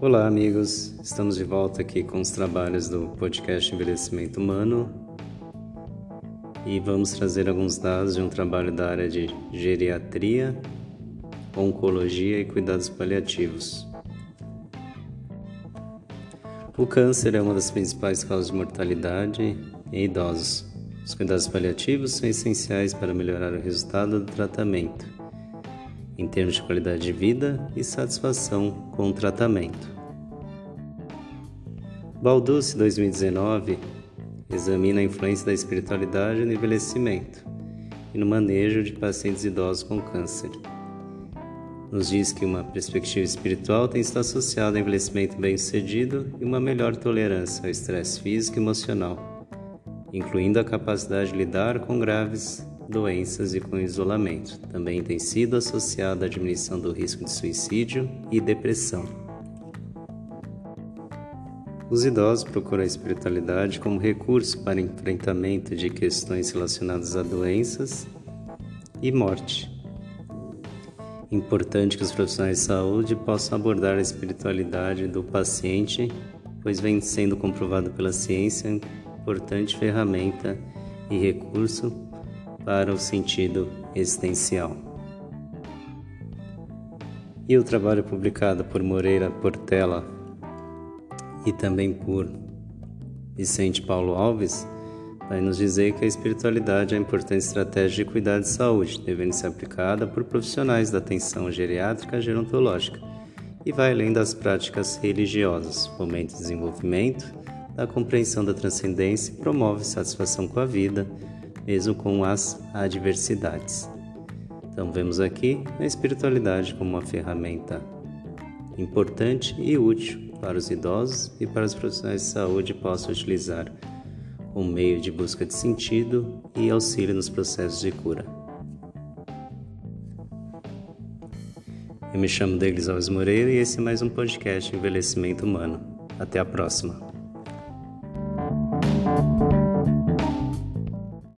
Olá, amigos. Estamos de volta aqui com os trabalhos do podcast Envelhecimento Humano e vamos trazer alguns dados de um trabalho da área de geriatria, oncologia e cuidados paliativos. O câncer é uma das principais causas de mortalidade em idosos. Os cuidados paliativos são essenciais para melhorar o resultado do tratamento, em termos de qualidade de vida e satisfação com o tratamento. Balducci 2019 examina a influência da espiritualidade no envelhecimento e no manejo de pacientes idosos com câncer. Nos diz que uma perspectiva espiritual tem estado associada ao envelhecimento bem-sucedido e uma melhor tolerância ao estresse físico e emocional incluindo a capacidade de lidar com graves doenças e com isolamento. Também tem sido associada à diminuição do risco de suicídio e depressão. Os idosos procuram a espiritualidade como recurso para enfrentamento de questões relacionadas a doenças e morte. Importante que os profissionais de saúde possam abordar a espiritualidade do paciente, pois vem sendo comprovado pela ciência importante ferramenta e recurso para o sentido existencial. E o trabalho publicado por Moreira Portela e também por Vicente Paulo Alves vai nos dizer que a espiritualidade é a importante estratégia de cuidar de saúde, devendo ser aplicada por profissionais da atenção geriátrica gerontológica e vai além das práticas religiosas, fomenta o desenvolvimento da compreensão da transcendência e promove satisfação com a vida, mesmo com as adversidades. Então, vemos aqui a espiritualidade como uma ferramenta importante e útil para os idosos e para os profissionais de saúde possam utilizar como meio de busca de sentido e auxílio nos processos de cura. Eu me chamo Delis Alves Moreira e esse é mais um podcast Envelhecimento Humano. Até a próxima.